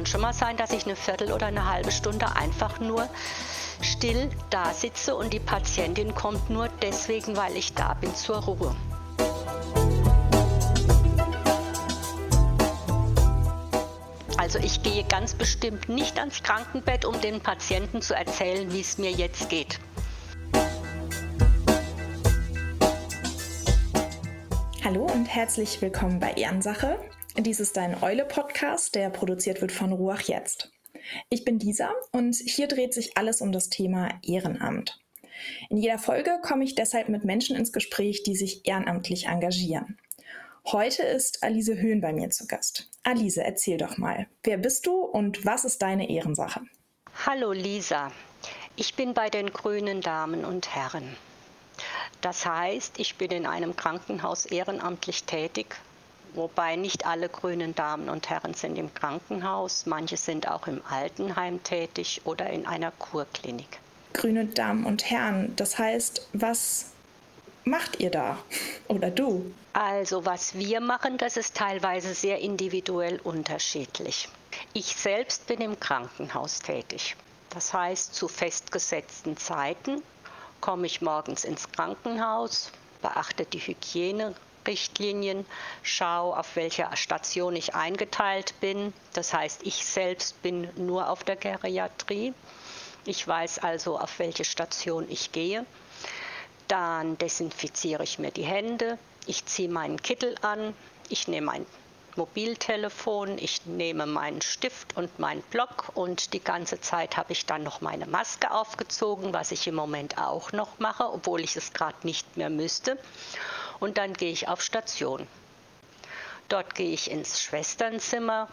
kann schon mal sein, dass ich eine Viertel oder eine halbe Stunde einfach nur still da sitze und die Patientin kommt nur deswegen, weil ich da bin zur Ruhe. Also ich gehe ganz bestimmt nicht ans Krankenbett, um den Patienten zu erzählen, wie es mir jetzt geht. Hallo und herzlich willkommen bei Ehrensache. Dies ist ein Eule-Podcast, der produziert wird von Ruach Jetzt. Ich bin Lisa und hier dreht sich alles um das Thema Ehrenamt. In jeder Folge komme ich deshalb mit Menschen ins Gespräch, die sich ehrenamtlich engagieren. Heute ist Alise Höhn bei mir zu Gast. Alise, erzähl doch mal, wer bist du und was ist deine Ehrensache? Hallo Lisa, ich bin bei den Grünen Damen und Herren. Das heißt, ich bin in einem Krankenhaus ehrenamtlich tätig, wobei nicht alle grünen Damen und Herren sind im Krankenhaus, manche sind auch im Altenheim tätig oder in einer Kurklinik. Grüne Damen und Herren, das heißt, was macht ihr da oder du? Also was wir machen, das ist teilweise sehr individuell unterschiedlich. Ich selbst bin im Krankenhaus tätig. Das heißt, zu festgesetzten Zeiten komme ich morgens ins Krankenhaus, beachte die Hygienerichtlinien, schaue, auf welcher Station ich eingeteilt bin. Das heißt, ich selbst bin nur auf der Geriatrie. Ich weiß also, auf welche Station ich gehe. Dann desinfiziere ich mir die Hände, ich ziehe meinen Kittel an, ich nehme mein Mobiltelefon, ich nehme meinen Stift und meinen Block und die ganze Zeit habe ich dann noch meine Maske aufgezogen, was ich im Moment auch noch mache, obwohl ich es gerade nicht mehr müsste. Und dann gehe ich auf Station. Dort gehe ich ins Schwesternzimmer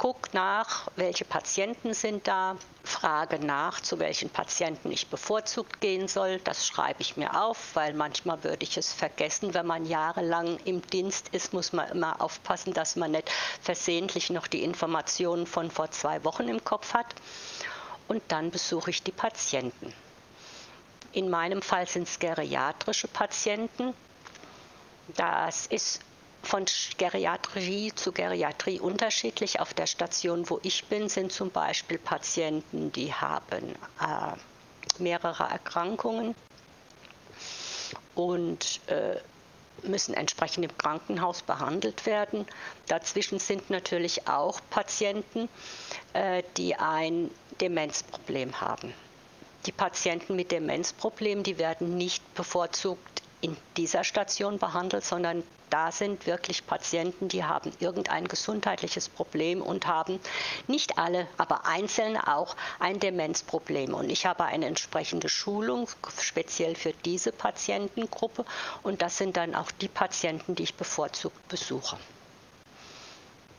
gucke nach, welche Patienten sind da, frage nach, zu welchen Patienten ich bevorzugt gehen soll. Das schreibe ich mir auf, weil manchmal würde ich es vergessen. Wenn man jahrelang im Dienst ist, muss man immer aufpassen, dass man nicht versehentlich noch die Informationen von vor zwei Wochen im Kopf hat. Und dann besuche ich die Patienten. In meinem Fall sind es geriatrische Patienten. Das ist von Geriatrie zu Geriatrie unterschiedlich. Auf der Station, wo ich bin, sind zum Beispiel Patienten, die haben äh, mehrere Erkrankungen und äh, müssen entsprechend im Krankenhaus behandelt werden. Dazwischen sind natürlich auch Patienten, äh, die ein Demenzproblem haben. Die Patienten mit Demenzproblemen, die werden nicht bevorzugt in dieser Station behandelt, sondern da sind wirklich Patienten, die haben irgendein gesundheitliches Problem und haben nicht alle, aber einzelne auch ein Demenzproblem. Und ich habe eine entsprechende Schulung speziell für diese Patientengruppe und das sind dann auch die Patienten, die ich bevorzugt besuche.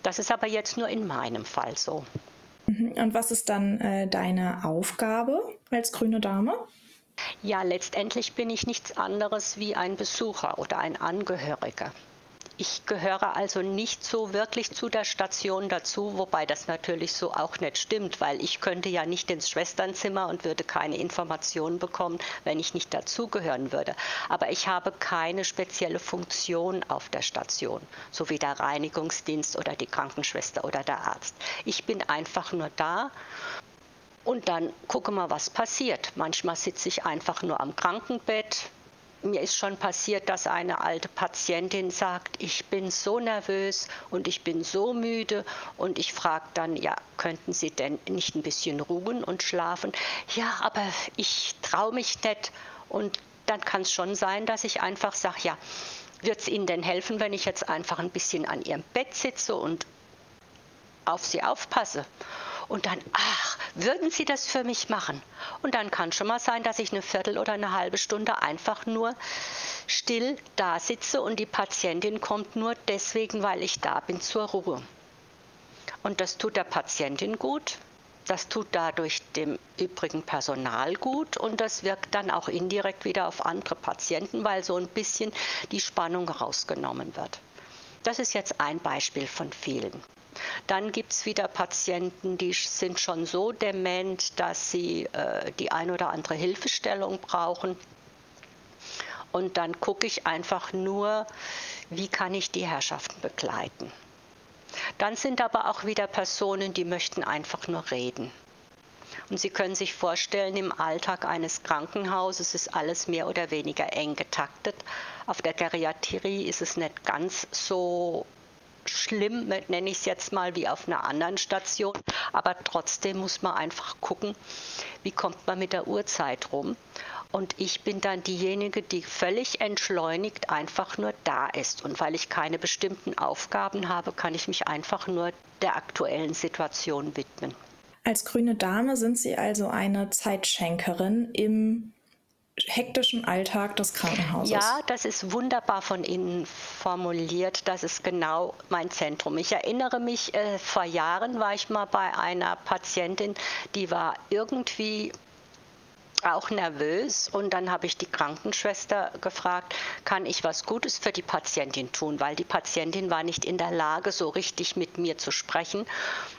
Das ist aber jetzt nur in meinem Fall so. Mhm. Und was ist dann äh, deine Aufgabe als grüne Dame? Ja, letztendlich bin ich nichts anderes wie ein Besucher oder ein Angehöriger. Ich gehöre also nicht so wirklich zu der Station dazu, wobei das natürlich so auch nicht stimmt, weil ich könnte ja nicht ins Schwesternzimmer und würde keine Informationen bekommen, wenn ich nicht dazugehören würde. Aber ich habe keine spezielle Funktion auf der Station, so wie der Reinigungsdienst oder die Krankenschwester oder der Arzt. Ich bin einfach nur da und dann gucke mal, was passiert. Manchmal sitze ich einfach nur am Krankenbett. Mir ist schon passiert, dass eine alte Patientin sagt, ich bin so nervös und ich bin so müde und ich frage dann, ja, könnten Sie denn nicht ein bisschen ruhen und schlafen? Ja, aber ich traue mich nicht und dann kann es schon sein, dass ich einfach sage, ja, wird es Ihnen denn helfen, wenn ich jetzt einfach ein bisschen an Ihrem Bett sitze und auf Sie aufpasse? Und dann, ach, würden Sie das für mich machen? Und dann kann schon mal sein, dass ich eine Viertel oder eine halbe Stunde einfach nur still da sitze und die Patientin kommt nur deswegen, weil ich da bin, zur Ruhe. Und das tut der Patientin gut, das tut dadurch dem übrigen Personal gut und das wirkt dann auch indirekt wieder auf andere Patienten, weil so ein bisschen die Spannung rausgenommen wird. Das ist jetzt ein Beispiel von vielen. Dann gibt es wieder Patienten, die sind schon so dement, dass sie äh, die ein oder andere Hilfestellung brauchen. Und dann gucke ich einfach nur, wie kann ich die Herrschaften begleiten. Dann sind aber auch wieder Personen, die möchten einfach nur reden. Und Sie können sich vorstellen, im Alltag eines Krankenhauses ist alles mehr oder weniger eng getaktet. Auf der Geriatrie ist es nicht ganz so schlimm, nenne ich es jetzt mal, wie auf einer anderen Station. Aber trotzdem muss man einfach gucken, wie kommt man mit der Uhrzeit rum. Und ich bin dann diejenige, die völlig entschleunigt einfach nur da ist. Und weil ich keine bestimmten Aufgaben habe, kann ich mich einfach nur der aktuellen Situation widmen. Als grüne Dame sind Sie also eine Zeitschenkerin im hektischen Alltag des Krankenhauses. Ja, das ist wunderbar von Ihnen formuliert. Das ist genau mein Zentrum. Ich erinnere mich, äh, vor Jahren war ich mal bei einer Patientin, die war irgendwie auch nervös und dann habe ich die Krankenschwester gefragt, kann ich was Gutes für die Patientin tun, weil die Patientin war nicht in der Lage, so richtig mit mir zu sprechen.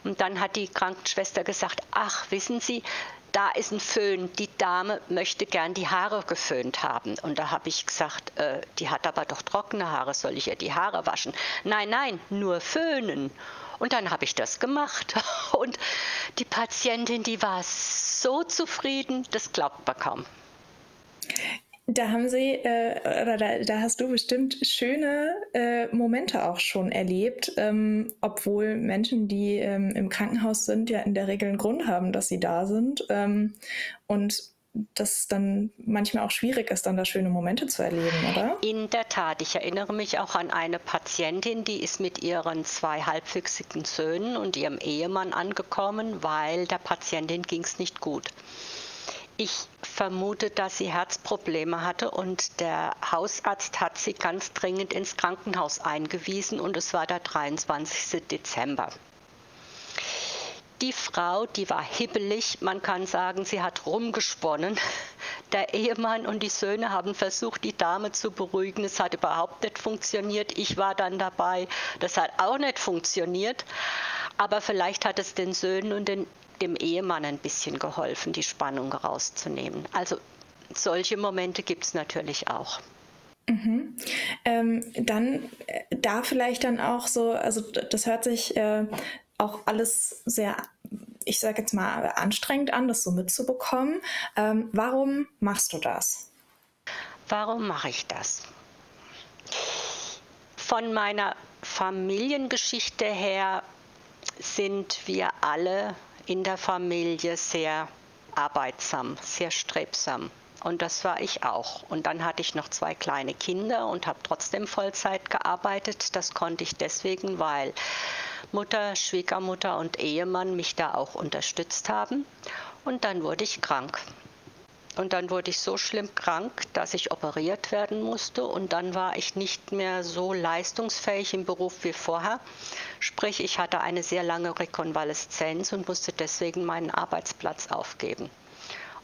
Und dann hat die Krankenschwester gesagt, ach, wissen Sie, da ist ein Föhn, die Dame möchte gern die Haare geföhnt haben. Und da habe ich gesagt, äh, die hat aber doch trockene Haare, soll ich ihr die Haare waschen? Nein, nein, nur föhnen. Und dann habe ich das gemacht. Und die Patientin, die war so zufrieden, das glaubt man kaum. Da haben Sie, äh, oder da, da, hast du bestimmt schöne äh, Momente auch schon erlebt, ähm, obwohl Menschen, die ähm, im Krankenhaus sind, ja in der Regel einen Grund haben, dass sie da sind. Ähm, und das dann manchmal auch schwierig ist, dann da schöne Momente zu erleben, oder? In der Tat. Ich erinnere mich auch an eine Patientin, die ist mit ihren zwei halbwüchsigen Söhnen und ihrem Ehemann angekommen, weil der Patientin ging es nicht gut. Ich vermute, dass sie Herzprobleme hatte und der Hausarzt hat sie ganz dringend ins Krankenhaus eingewiesen und es war der 23. Dezember. Die Frau, die war hibbelig, man kann sagen, sie hat rumgesponnen. Der Ehemann und die Söhne haben versucht, die Dame zu beruhigen. Es hat überhaupt nicht funktioniert. Ich war dann dabei. Das hat auch nicht funktioniert. Aber vielleicht hat es den Söhnen und den, dem Ehemann ein bisschen geholfen, die Spannung rauszunehmen. Also solche Momente gibt es natürlich auch. Mhm. Ähm, dann äh, da vielleicht dann auch so, also das hört sich äh, auch alles sehr, ich sage jetzt mal, anstrengend an, das so mitzubekommen. Ähm, warum machst du das? Warum mache ich das? Von meiner Familiengeschichte her sind wir alle in der Familie sehr arbeitsam, sehr strebsam. Und das war ich auch. Und dann hatte ich noch zwei kleine Kinder und habe trotzdem Vollzeit gearbeitet. Das konnte ich deswegen, weil Mutter, Schwiegermutter und Ehemann mich da auch unterstützt haben. Und dann wurde ich krank. Und dann wurde ich so schlimm krank, dass ich operiert werden musste. Und dann war ich nicht mehr so leistungsfähig im Beruf wie vorher. Sprich, ich hatte eine sehr lange Rekonvaleszenz und musste deswegen meinen Arbeitsplatz aufgeben.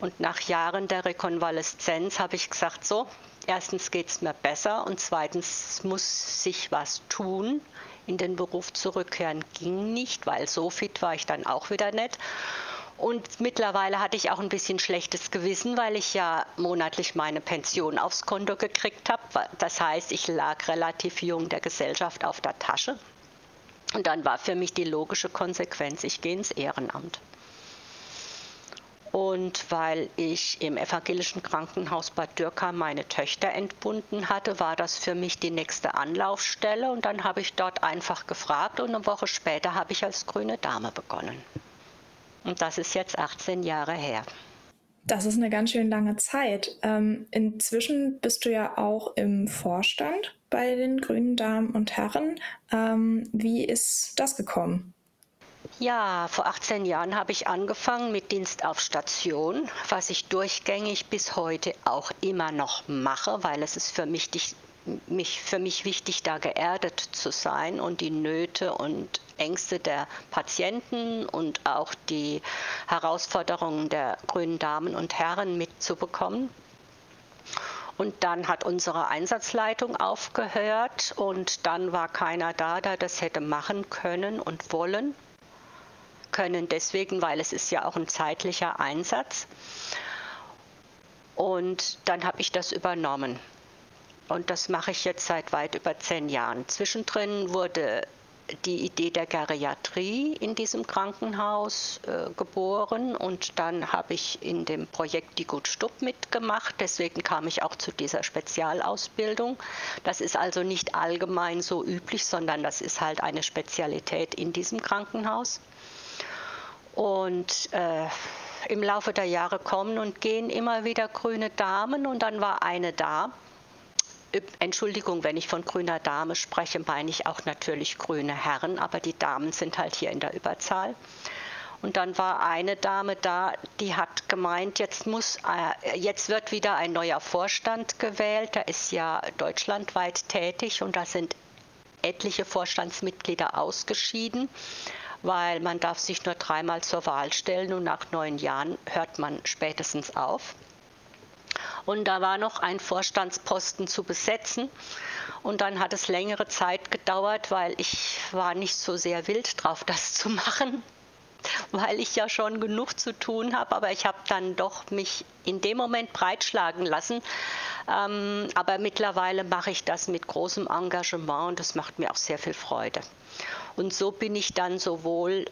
Und nach Jahren der Rekonvaleszenz habe ich gesagt, so, erstens geht es mir besser und zweitens muss sich was tun in den Beruf zurückkehren ging nicht, weil so fit war ich dann auch wieder nicht. Und mittlerweile hatte ich auch ein bisschen schlechtes Gewissen, weil ich ja monatlich meine Pension aufs Konto gekriegt habe. Das heißt, ich lag relativ jung der Gesellschaft auf der Tasche. Und dann war für mich die logische Konsequenz, ich gehe ins Ehrenamt. Und weil ich im evangelischen Krankenhaus Bad Dürkheim meine Töchter entbunden hatte, war das für mich die nächste Anlaufstelle. Und dann habe ich dort einfach gefragt und eine Woche später habe ich als grüne Dame begonnen. Und das ist jetzt 18 Jahre her. Das ist eine ganz schön lange Zeit. Ähm, inzwischen bist du ja auch im Vorstand bei den Grünen Damen und Herren. Ähm, wie ist das gekommen? Ja, vor 18 Jahren habe ich angefangen mit Dienst auf Station, was ich durchgängig bis heute auch immer noch mache, weil es ist für mich, mich, für mich wichtig, da geerdet zu sein und die Nöte und Ängste der Patienten und auch die Herausforderungen der grünen Damen und Herren mitzubekommen. Und dann hat unsere Einsatzleitung aufgehört und dann war keiner da, der das hätte machen können und wollen können, deswegen, weil es ist ja auch ein zeitlicher Einsatz. Und dann habe ich das übernommen. Und das mache ich jetzt seit weit über zehn Jahren. Zwischendrin wurde die Idee der Geriatrie in diesem Krankenhaus äh, geboren und dann habe ich in dem Projekt Die Gut Stupp mitgemacht. Deswegen kam ich auch zu dieser Spezialausbildung. Das ist also nicht allgemein so üblich, sondern das ist halt eine Spezialität in diesem Krankenhaus. Und äh, im Laufe der Jahre kommen und gehen immer wieder grüne Damen und dann war eine da. Entschuldigung, wenn ich von grüner Dame spreche, meine ich auch natürlich grüne Herren, aber die Damen sind halt hier in der Überzahl. Und dann war eine Dame da, die hat gemeint, jetzt muss, äh, jetzt wird wieder ein neuer Vorstand gewählt. Der ist ja deutschlandweit tätig und da sind etliche Vorstandsmitglieder ausgeschieden weil man darf sich nur dreimal zur Wahl stellen und nach neun Jahren hört man spätestens auf. Und da war noch ein Vorstandsposten zu besetzen. Und dann hat es längere Zeit gedauert, weil ich war nicht so sehr wild drauf, das zu machen, weil ich ja schon genug zu tun habe. Aber ich habe dann doch mich in dem Moment breitschlagen lassen. Ähm, aber mittlerweile mache ich das mit großem Engagement und das macht mir auch sehr viel Freude. Und so bin ich dann sowohl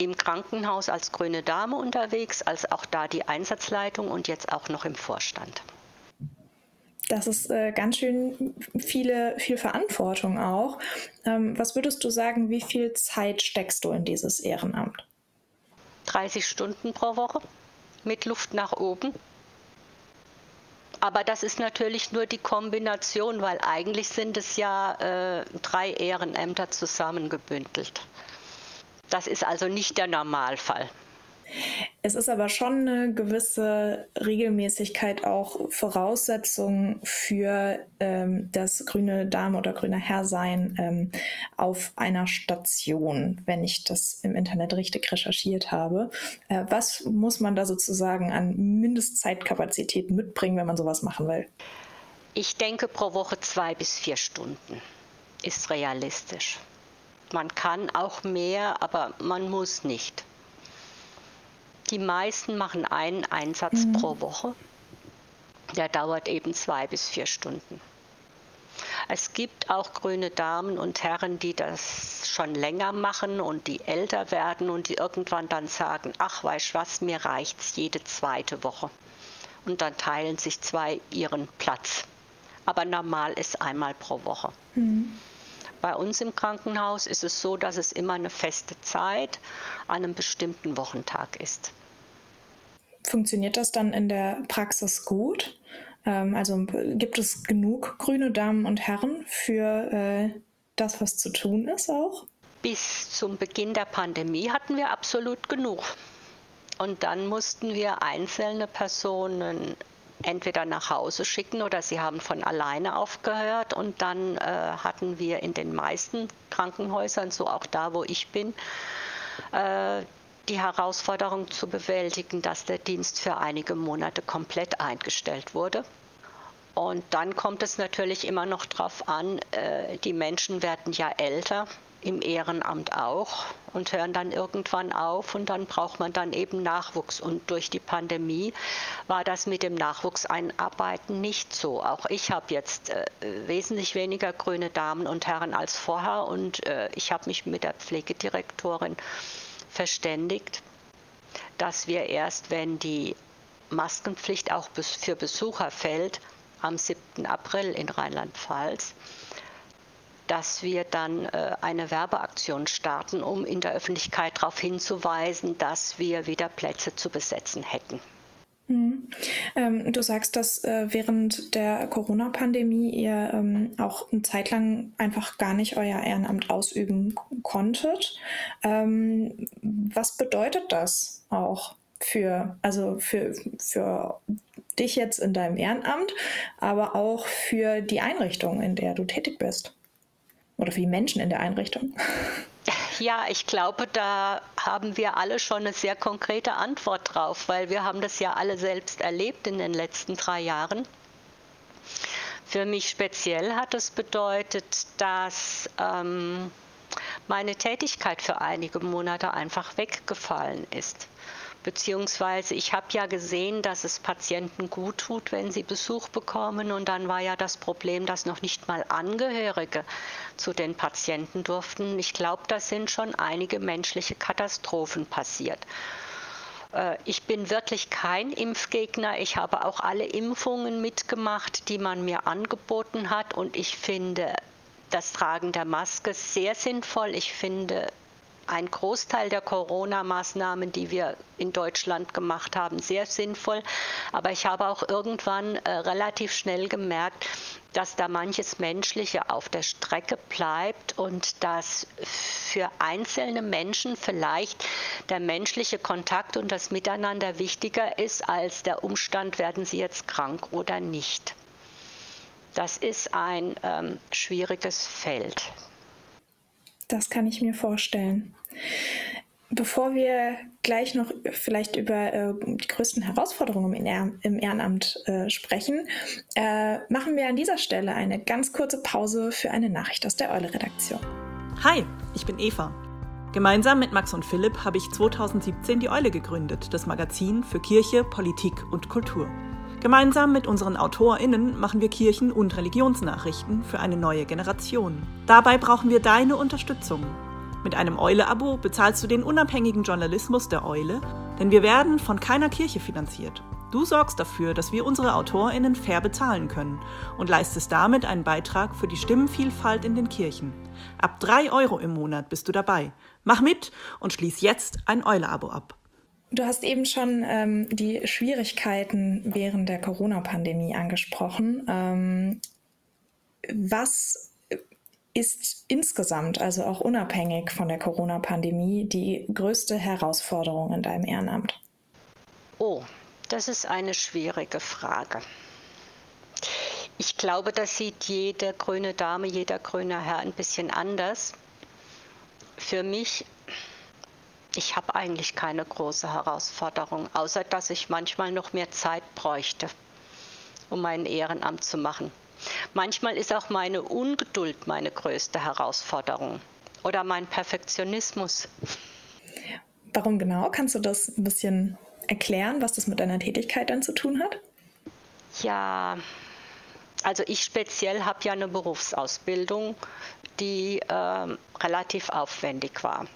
im Krankenhaus als grüne Dame unterwegs, als auch da die Einsatzleitung und jetzt auch noch im Vorstand. Das ist äh, ganz schön viele, viel Verantwortung auch. Ähm, was würdest du sagen, wie viel Zeit steckst du in dieses Ehrenamt? 30 Stunden pro Woche mit Luft nach oben. Aber das ist natürlich nur die Kombination, weil eigentlich sind es ja äh, drei Ehrenämter zusammengebündelt. Das ist also nicht der Normalfall. Es ist aber schon eine gewisse Regelmäßigkeit auch Voraussetzung für ähm, das grüne Dame oder grüne Herr sein ähm, auf einer Station, wenn ich das im Internet richtig recherchiert habe. Äh, was muss man da sozusagen an Mindestzeitkapazität mitbringen, wenn man sowas machen will? Ich denke pro Woche zwei bis vier Stunden ist realistisch. Man kann auch mehr, aber man muss nicht. Die meisten machen einen Einsatz mhm. pro Woche. Der dauert eben zwei bis vier Stunden. Es gibt auch grüne Damen und Herren, die das schon länger machen und die älter werden und die irgendwann dann sagen, ach weißt was, mir reicht's jede zweite Woche. Und dann teilen sich zwei ihren Platz. Aber normal ist einmal pro Woche. Mhm. Bei uns im Krankenhaus ist es so, dass es immer eine feste Zeit an einem bestimmten Wochentag ist funktioniert das dann in der Praxis gut? Ähm, also gibt es genug grüne Damen und Herren für äh, das, was zu tun ist auch? Bis zum Beginn der Pandemie hatten wir absolut genug. Und dann mussten wir einzelne Personen entweder nach Hause schicken oder sie haben von alleine aufgehört. Und dann äh, hatten wir in den meisten Krankenhäusern, so auch da, wo ich bin, äh, die Herausforderung zu bewältigen, dass der Dienst für einige Monate komplett eingestellt wurde. Und dann kommt es natürlich immer noch darauf an, äh, die Menschen werden ja älter, im Ehrenamt auch und hören dann irgendwann auf und dann braucht man dann eben Nachwuchs. Und durch die Pandemie war das mit dem Nachwuchseinarbeiten nicht so. Auch ich habe jetzt äh, wesentlich weniger grüne Damen und Herren als vorher und äh, ich habe mich mit der Pflegedirektorin verständigt, dass wir erst, wenn die Maskenpflicht auch für Besucher fällt, am 7. April in Rheinland-Pfalz, dass wir dann äh, eine Werbeaktion starten, um in der Öffentlichkeit darauf hinzuweisen, dass wir wieder Plätze zu besetzen hätten. Mhm. Ähm, du sagst, dass äh, während der Corona-Pandemie ihr ähm, auch eine Zeit lang einfach gar nicht euer Ehrenamt ausüben konntet. Ähm, was bedeutet das auch für, also für, für dich jetzt in deinem Ehrenamt, aber auch für die Einrichtung, in der du tätig bist? Oder für die Menschen in der Einrichtung? Ja, ich glaube, da haben wir alle schon eine sehr konkrete Antwort drauf, weil wir haben das ja alle selbst erlebt in den letzten drei Jahren. Für mich speziell hat es bedeutet, dass ähm, meine Tätigkeit für einige Monate einfach weggefallen ist. Beziehungsweise ich habe ja gesehen, dass es Patienten gut tut, wenn sie Besuch bekommen. Und dann war ja das Problem, dass noch nicht mal Angehörige zu den Patienten durften. Ich glaube, da sind schon einige menschliche Katastrophen passiert. Äh, ich bin wirklich kein Impfgegner. Ich habe auch alle Impfungen mitgemacht, die man mir angeboten hat. Und ich finde das Tragen der Maske sehr sinnvoll. Ich finde ein Großteil der Corona-Maßnahmen, die wir in Deutschland gemacht haben, sehr sinnvoll. Aber ich habe auch irgendwann äh, relativ schnell gemerkt, dass da manches Menschliche auf der Strecke bleibt und dass für einzelne Menschen vielleicht der menschliche Kontakt und das Miteinander wichtiger ist als der Umstand, werden sie jetzt krank oder nicht. Das ist ein ähm, schwieriges Feld. Das kann ich mir vorstellen. Bevor wir gleich noch vielleicht über äh, die größten Herausforderungen im, Ehr im Ehrenamt äh, sprechen, äh, machen wir an dieser Stelle eine ganz kurze Pause für eine Nachricht aus der Eule-Redaktion. Hi, ich bin Eva. Gemeinsam mit Max und Philipp habe ich 2017 die Eule gegründet, das Magazin für Kirche, Politik und Kultur. Gemeinsam mit unseren AutorInnen machen wir Kirchen- und Religionsnachrichten für eine neue Generation. Dabei brauchen wir deine Unterstützung. Mit einem Eule-Abo bezahlst du den unabhängigen Journalismus der Eule, denn wir werden von keiner Kirche finanziert. Du sorgst dafür, dass wir unsere AutorInnen fair bezahlen können und leistest damit einen Beitrag für die Stimmenvielfalt in den Kirchen. Ab drei Euro im Monat bist du dabei. Mach mit und schließ jetzt ein Eule-Abo ab. Du hast eben schon ähm, die Schwierigkeiten während der Corona-Pandemie angesprochen. Ähm, was ist insgesamt, also auch unabhängig von der Corona-Pandemie, die größte Herausforderung in deinem Ehrenamt? Oh, das ist eine schwierige Frage. Ich glaube, das sieht jede grüne Dame, jeder grüne Herr ein bisschen anders. Für mich, ich habe eigentlich keine große Herausforderung, außer dass ich manchmal noch mehr Zeit bräuchte, um mein Ehrenamt zu machen. Manchmal ist auch meine Ungeduld meine größte Herausforderung oder mein Perfektionismus. Warum genau? Kannst du das ein bisschen erklären, was das mit deiner Tätigkeit dann zu tun hat? Ja, also ich speziell habe ja eine Berufsausbildung, die ähm, relativ aufwendig war.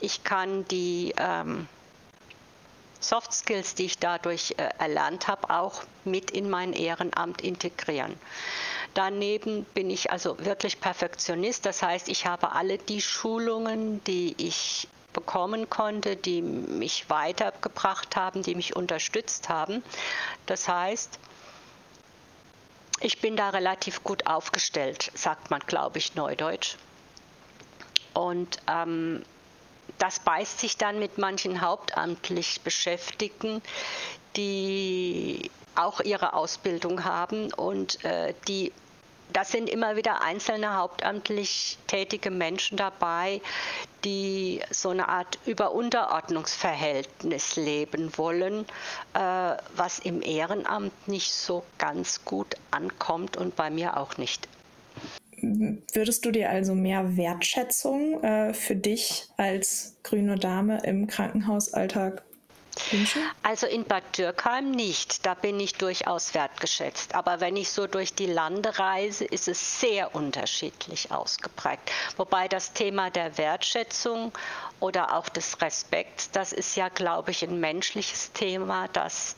Ich kann die ähm, Soft Skills, die ich dadurch äh, erlernt habe, auch mit in mein Ehrenamt integrieren. Daneben bin ich also wirklich Perfektionist, das heißt, ich habe alle die Schulungen, die ich bekommen konnte, die mich weitergebracht haben, die mich unterstützt haben. Das heißt, ich bin da relativ gut aufgestellt, sagt man, glaube ich, neudeutsch. Und ähm, das beißt sich dann mit manchen hauptamtlich Beschäftigten, die auch ihre Ausbildung haben und äh, die das sind immer wieder einzelne hauptamtlich tätige Menschen dabei, die so eine Art Überunterordnungsverhältnis leben wollen, äh, was im Ehrenamt nicht so ganz gut ankommt und bei mir auch nicht. Würdest du dir also mehr Wertschätzung äh, für dich als grüne Dame im Krankenhausalltag wünschen? Also in Bad Dürkheim nicht. Da bin ich durchaus wertgeschätzt. Aber wenn ich so durch die Lande reise, ist es sehr unterschiedlich ausgeprägt. Wobei das Thema der Wertschätzung oder auch des Respekts, das ist ja, glaube ich, ein menschliches Thema, das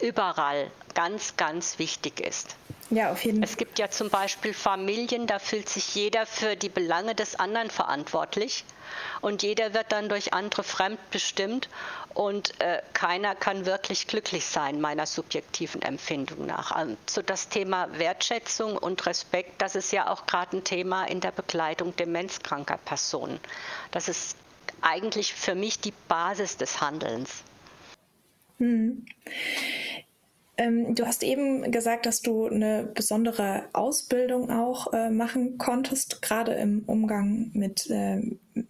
überall ganz, ganz wichtig ist. Ja, auf jeden Fall. Es gibt ja zum Beispiel Familien, da fühlt sich jeder für die Belange des anderen verantwortlich und jeder wird dann durch andere fremdbestimmt und äh, keiner kann wirklich glücklich sein, meiner subjektiven Empfindung nach. Also das Thema Wertschätzung und Respekt, das ist ja auch gerade ein Thema in der Begleitung demenzkranker Personen. Das ist eigentlich für mich die Basis des Handelns. Hm. Ähm, du hast eben gesagt, dass du eine besondere Ausbildung auch äh, machen konntest, gerade im Umgang mit äh,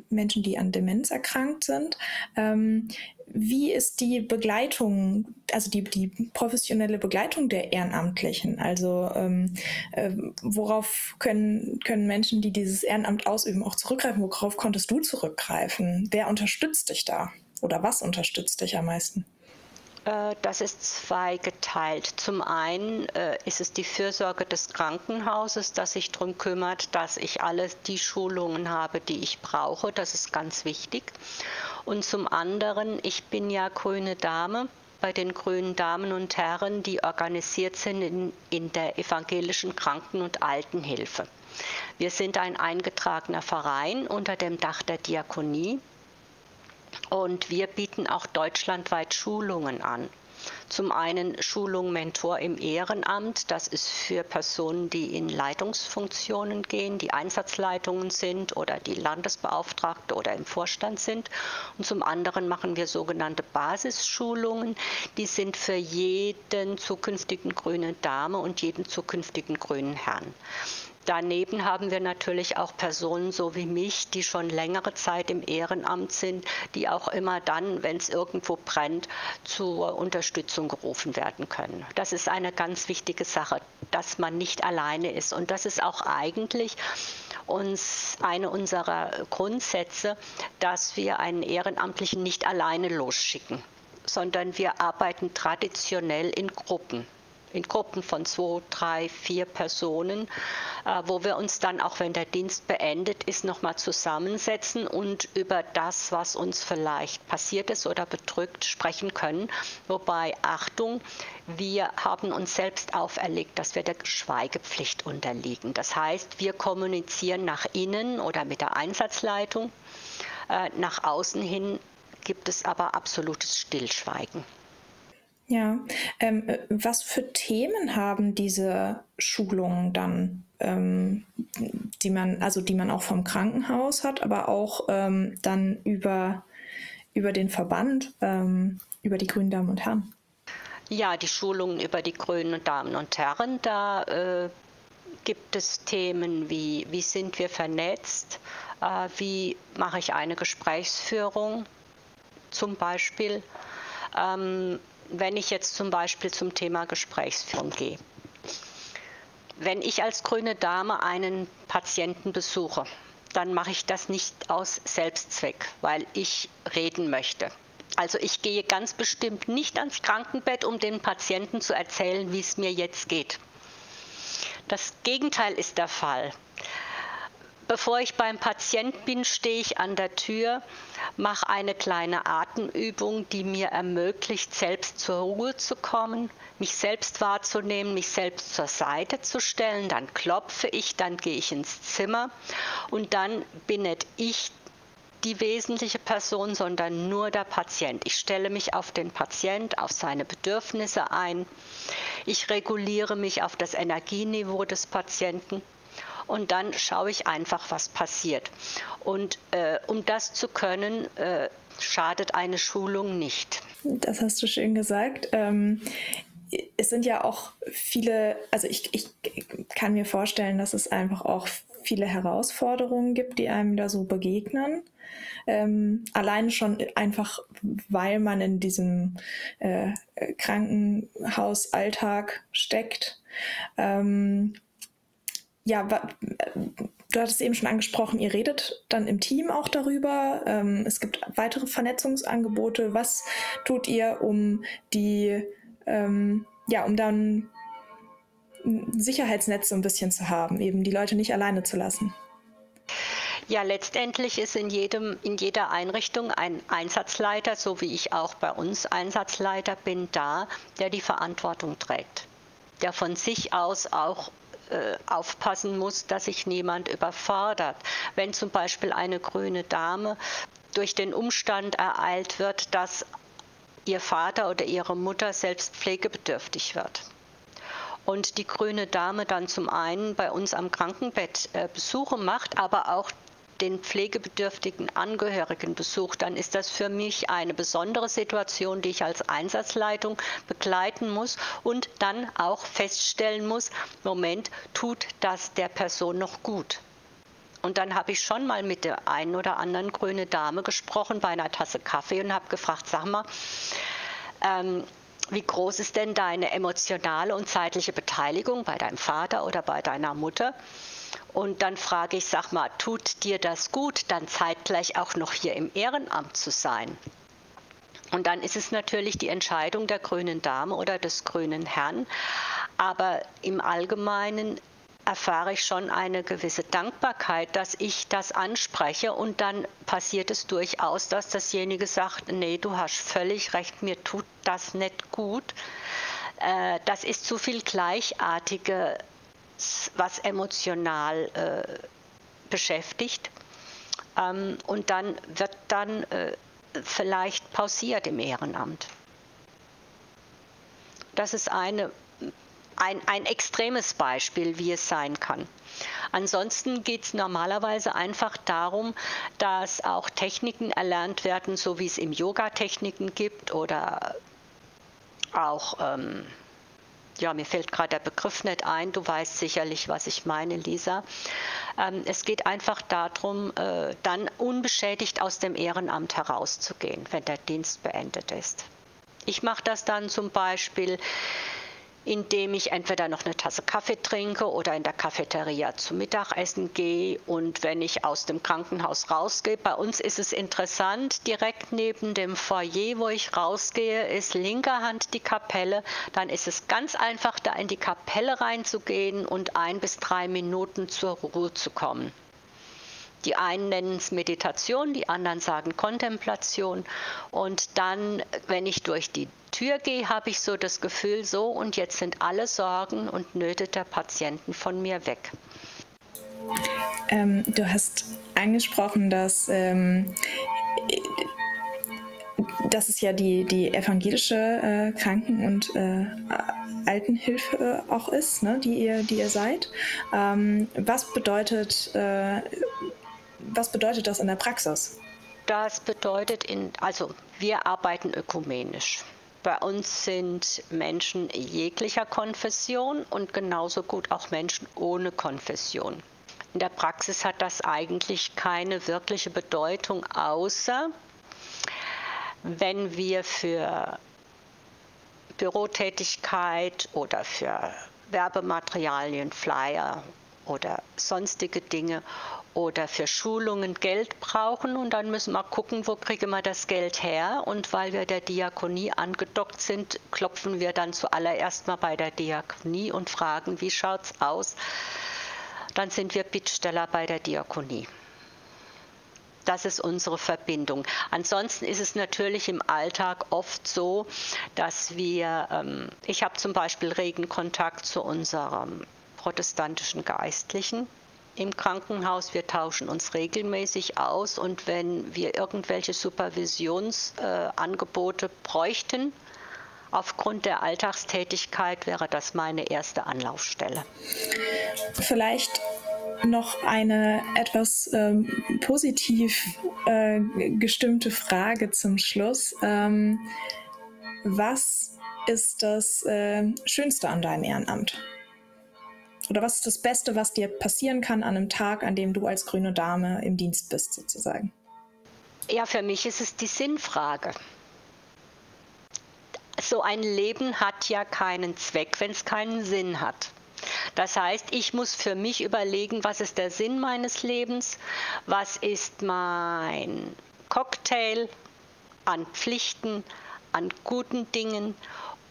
Menschen, die an Demenz erkrankt sind. Ähm, wie ist die Begleitung, also die, die professionelle Begleitung der Ehrenamtlichen? Also ähm, äh, worauf können, können Menschen, die dieses Ehrenamt ausüben, auch zurückgreifen? Worauf konntest du zurückgreifen? Wer unterstützt dich da? oder was unterstützt dich am meisten? Äh, das ist zweigeteilt. Zum einen äh, ist es die Fürsorge des Krankenhauses, das sich darum kümmert, dass ich alle die Schulungen habe, die ich brauche. Das ist ganz wichtig. Und zum anderen, ich bin ja grüne Dame bei den grünen Damen und Herren, die organisiert sind in, in der evangelischen Kranken- und Altenhilfe. Wir sind ein eingetragener Verein unter dem Dach der Diakonie und wir bieten auch deutschlandweit Schulungen an. Zum einen Schulung Mentor im Ehrenamt, das ist für Personen, die in Leitungsfunktionen gehen, die Einsatzleitungen sind oder die Landesbeauftragte oder im Vorstand sind. Und zum anderen machen wir sogenannte Basisschulungen, die sind für jeden zukünftigen grünen Dame und jeden zukünftigen grünen Herrn. Daneben haben wir natürlich auch Personen so wie mich, die schon längere Zeit im Ehrenamt sind, die auch immer dann, wenn es irgendwo brennt, zur Unterstützung gerufen werden können. Das ist eine ganz wichtige Sache, dass man nicht alleine ist. Und das ist auch eigentlich uns eine unserer Grundsätze, dass wir einen Ehrenamtlichen nicht alleine losschicken, sondern wir arbeiten traditionell in Gruppen in Gruppen von zwei, drei, vier Personen, äh, wo wir uns dann, auch wenn der Dienst beendet ist, nochmal zusammensetzen und über das, was uns vielleicht passiert ist oder bedrückt, sprechen können. Wobei, Achtung, wir haben uns selbst auferlegt, dass wir der Schweigepflicht unterliegen. Das heißt, wir kommunizieren nach innen oder mit der Einsatzleitung. Äh, nach außen hin gibt es aber absolutes Stillschweigen. Ja, ähm, äh, was für Themen haben diese Schulungen dann, ähm, die man, also die man auch vom Krankenhaus hat, aber auch ähm, dann über, über den Verband, ähm, über die Grünen Damen und Herren? Ja, die Schulungen über die Grünen Damen und Herren, da äh, gibt es Themen wie, wie sind wir vernetzt, äh, wie mache ich eine Gesprächsführung zum Beispiel. Ähm, wenn ich jetzt zum Beispiel zum Thema Gesprächsführung gehe. Wenn ich als grüne Dame einen Patienten besuche, dann mache ich das nicht aus Selbstzweck, weil ich reden möchte. Also ich gehe ganz bestimmt nicht ans Krankenbett, um dem Patienten zu erzählen, wie es mir jetzt geht. Das Gegenteil ist der Fall. Bevor ich beim Patient bin, stehe ich an der Tür, mache eine kleine Atemübung, die mir ermöglicht, selbst zur Ruhe zu kommen, mich selbst wahrzunehmen, mich selbst zur Seite zu stellen. Dann klopfe ich, dann gehe ich ins Zimmer und dann bin nicht ich die wesentliche Person, sondern nur der Patient. Ich stelle mich auf den Patient, auf seine Bedürfnisse ein. Ich reguliere mich auf das Energieniveau des Patienten und dann schaue ich einfach, was passiert. Und äh, um das zu können, äh, schadet eine Schulung nicht. Das hast du schön gesagt. Ähm, es sind ja auch viele, also ich, ich kann mir vorstellen, dass es einfach auch viele Herausforderungen gibt, die einem da so begegnen. Ähm, allein schon einfach, weil man in diesem äh, Krankenhausalltag steckt. Ähm, ja, du hattest eben schon angesprochen, ihr redet dann im Team auch darüber. Ähm, es gibt weitere Vernetzungsangebote. Was tut ihr, um die, ähm, ja, um dann ein Sicherheitsnetz so ein bisschen zu haben, eben die Leute nicht alleine zu lassen? Ja, letztendlich ist in, jedem, in jeder Einrichtung ein Einsatzleiter, so wie ich auch bei uns Einsatzleiter bin, da, der die Verantwortung trägt der von sich aus auch äh, aufpassen muss, dass sich niemand überfordert. Wenn zum Beispiel eine grüne Dame durch den Umstand ereilt wird, dass ihr Vater oder ihre Mutter selbst pflegebedürftig wird. Und die grüne Dame dann zum einen bei uns am Krankenbett äh, Besuche macht, aber auch den pflegebedürftigen Angehörigen besucht, dann ist das für mich eine besondere Situation, die ich als Einsatzleitung begleiten muss und dann auch feststellen muss, Moment, tut das der Person noch gut? Und dann habe ich schon mal mit der einen oder anderen grüne Dame gesprochen bei einer Tasse Kaffee und habe gefragt, sag mal, ähm, wie groß ist denn deine emotionale und zeitliche Beteiligung bei deinem Vater oder bei deiner Mutter? Und dann frage ich, sag mal, tut dir das gut, dann zeitgleich auch noch hier im Ehrenamt zu sein? Und dann ist es natürlich die Entscheidung der grünen Dame oder des grünen Herrn. Aber im Allgemeinen erfahre ich schon eine gewisse Dankbarkeit, dass ich das anspreche und dann passiert es durchaus, dass dasjenige sagt, nee, du hast völlig recht, mir tut das nicht gut. Äh, das ist zu viel Gleichartiges, was emotional äh, beschäftigt. Ähm, und dann wird dann äh, vielleicht pausiert im Ehrenamt. Das ist eine, ein, ein extremes Beispiel, wie es sein kann. Ansonsten geht es normalerweise einfach darum, dass auch Techniken erlernt werden, so wie es im Yoga Techniken gibt oder auch ähm, ja, mir fällt gerade der Begriff nicht ein, du weißt sicherlich, was ich meine, Lisa. Ähm, es geht einfach darum, äh, dann unbeschädigt aus dem Ehrenamt herauszugehen, wenn der Dienst beendet ist. Ich mache das dann zum Beispiel indem ich entweder noch eine Tasse Kaffee trinke oder in der Cafeteria zum Mittagessen gehe. Und wenn ich aus dem Krankenhaus rausgehe, bei uns ist es interessant, direkt neben dem Foyer, wo ich rausgehe, ist linker Hand die Kapelle. Dann ist es ganz einfach, da in die Kapelle reinzugehen und ein bis drei Minuten zur Ruhe zu kommen. Die einen nennen es Meditation, die anderen sagen Kontemplation. Und dann, wenn ich durch die Tür gehe, habe ich so das Gefühl, so und jetzt sind alle Sorgen und Nöte der Patienten von mir weg. Ähm, du hast angesprochen, dass, ähm, dass es ja die, die evangelische äh, Kranken- und äh, Altenhilfe auch ist, ne, die, ihr, die ihr seid. Ähm, was bedeutet äh, was bedeutet das in der Praxis? Das bedeutet, in, also wir arbeiten ökumenisch. Bei uns sind Menschen jeglicher Konfession und genauso gut auch Menschen ohne Konfession. In der Praxis hat das eigentlich keine wirkliche Bedeutung, außer wenn wir für Bürotätigkeit oder für Werbematerialien, Flyer oder sonstige Dinge oder für Schulungen Geld brauchen und dann müssen wir gucken, wo kriegen wir das Geld her. Und weil wir der Diakonie angedockt sind, klopfen wir dann zuallererst mal bei der Diakonie und fragen, wie schaut es aus. Dann sind wir Bittsteller bei der Diakonie. Das ist unsere Verbindung. Ansonsten ist es natürlich im Alltag oft so, dass wir, ähm, ich habe zum Beispiel regen Kontakt zu unserem protestantischen Geistlichen im Krankenhaus. Wir tauschen uns regelmäßig aus und wenn wir irgendwelche Supervisionsangebote äh, bräuchten, aufgrund der Alltagstätigkeit wäre das meine erste Anlaufstelle. Vielleicht noch eine etwas ähm, positiv äh, gestimmte Frage zum Schluss. Ähm, was ist das äh, Schönste an deinem Ehrenamt? Oder was ist das Beste, was dir passieren kann an einem Tag, an dem du als grüne Dame im Dienst bist, sozusagen? Ja, für mich ist es die Sinnfrage. So ein Leben hat ja keinen Zweck, wenn es keinen Sinn hat. Das heißt, ich muss für mich überlegen, was ist der Sinn meines Lebens, was ist mein Cocktail an Pflichten, an guten Dingen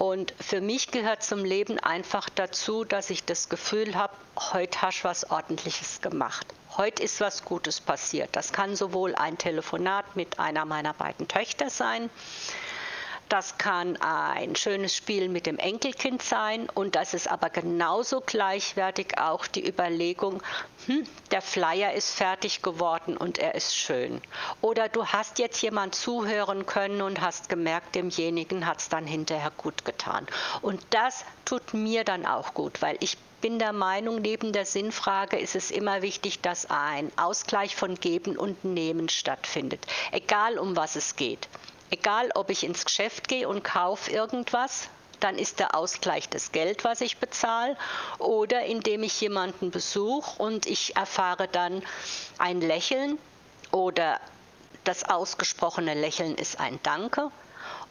und für mich gehört zum Leben einfach dazu, dass ich das Gefühl habe, heute hast du was Ordentliches gemacht. Heute ist was Gutes passiert. Das kann sowohl ein Telefonat mit einer meiner beiden Töchter sein, das kann ein schönes Spiel mit dem Enkelkind sein und das ist aber genauso gleichwertig auch die Überlegung, hm, der Flyer ist fertig geworden und er ist schön. Oder du hast jetzt jemand zuhören können und hast gemerkt, demjenigen hat es dann hinterher gut getan. Und das tut mir dann auch gut, weil ich bin der Meinung, neben der Sinnfrage ist es immer wichtig, dass ein Ausgleich von Geben und Nehmen stattfindet, egal um was es geht. Egal, ob ich ins Geschäft gehe und kaufe irgendwas, dann ist der Ausgleich das Geld, was ich bezahle, oder indem ich jemanden besuche und ich erfahre dann ein Lächeln oder das ausgesprochene Lächeln ist ein Danke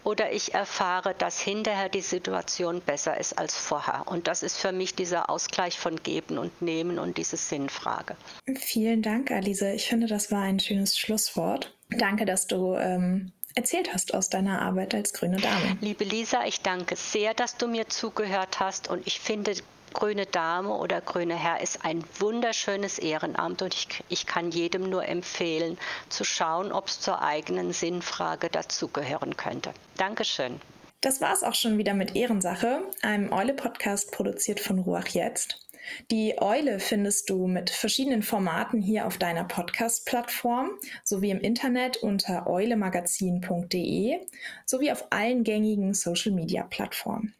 oder ich erfahre, dass hinterher die Situation besser ist als vorher. Und das ist für mich dieser Ausgleich von Geben und Nehmen und diese Sinnfrage. Vielen Dank, Alise. Ich finde, das war ein schönes Schlusswort. Danke, dass du ähm, erzählt hast aus deiner Arbeit als grüne Dame. Liebe Lisa, ich danke sehr, dass du mir zugehört hast und ich finde, Grüne Dame oder Grüne Herr ist ein wunderschönes Ehrenamt und ich, ich kann jedem nur empfehlen, zu schauen, ob es zur eigenen Sinnfrage dazugehören könnte. Dankeschön. Das war es auch schon wieder mit Ehrensache, einem Eule-Podcast produziert von Ruach Jetzt. Die Eule findest du mit verschiedenen Formaten hier auf deiner Podcast-Plattform sowie im Internet unter eulemagazin.de sowie auf allen gängigen Social-Media-Plattformen.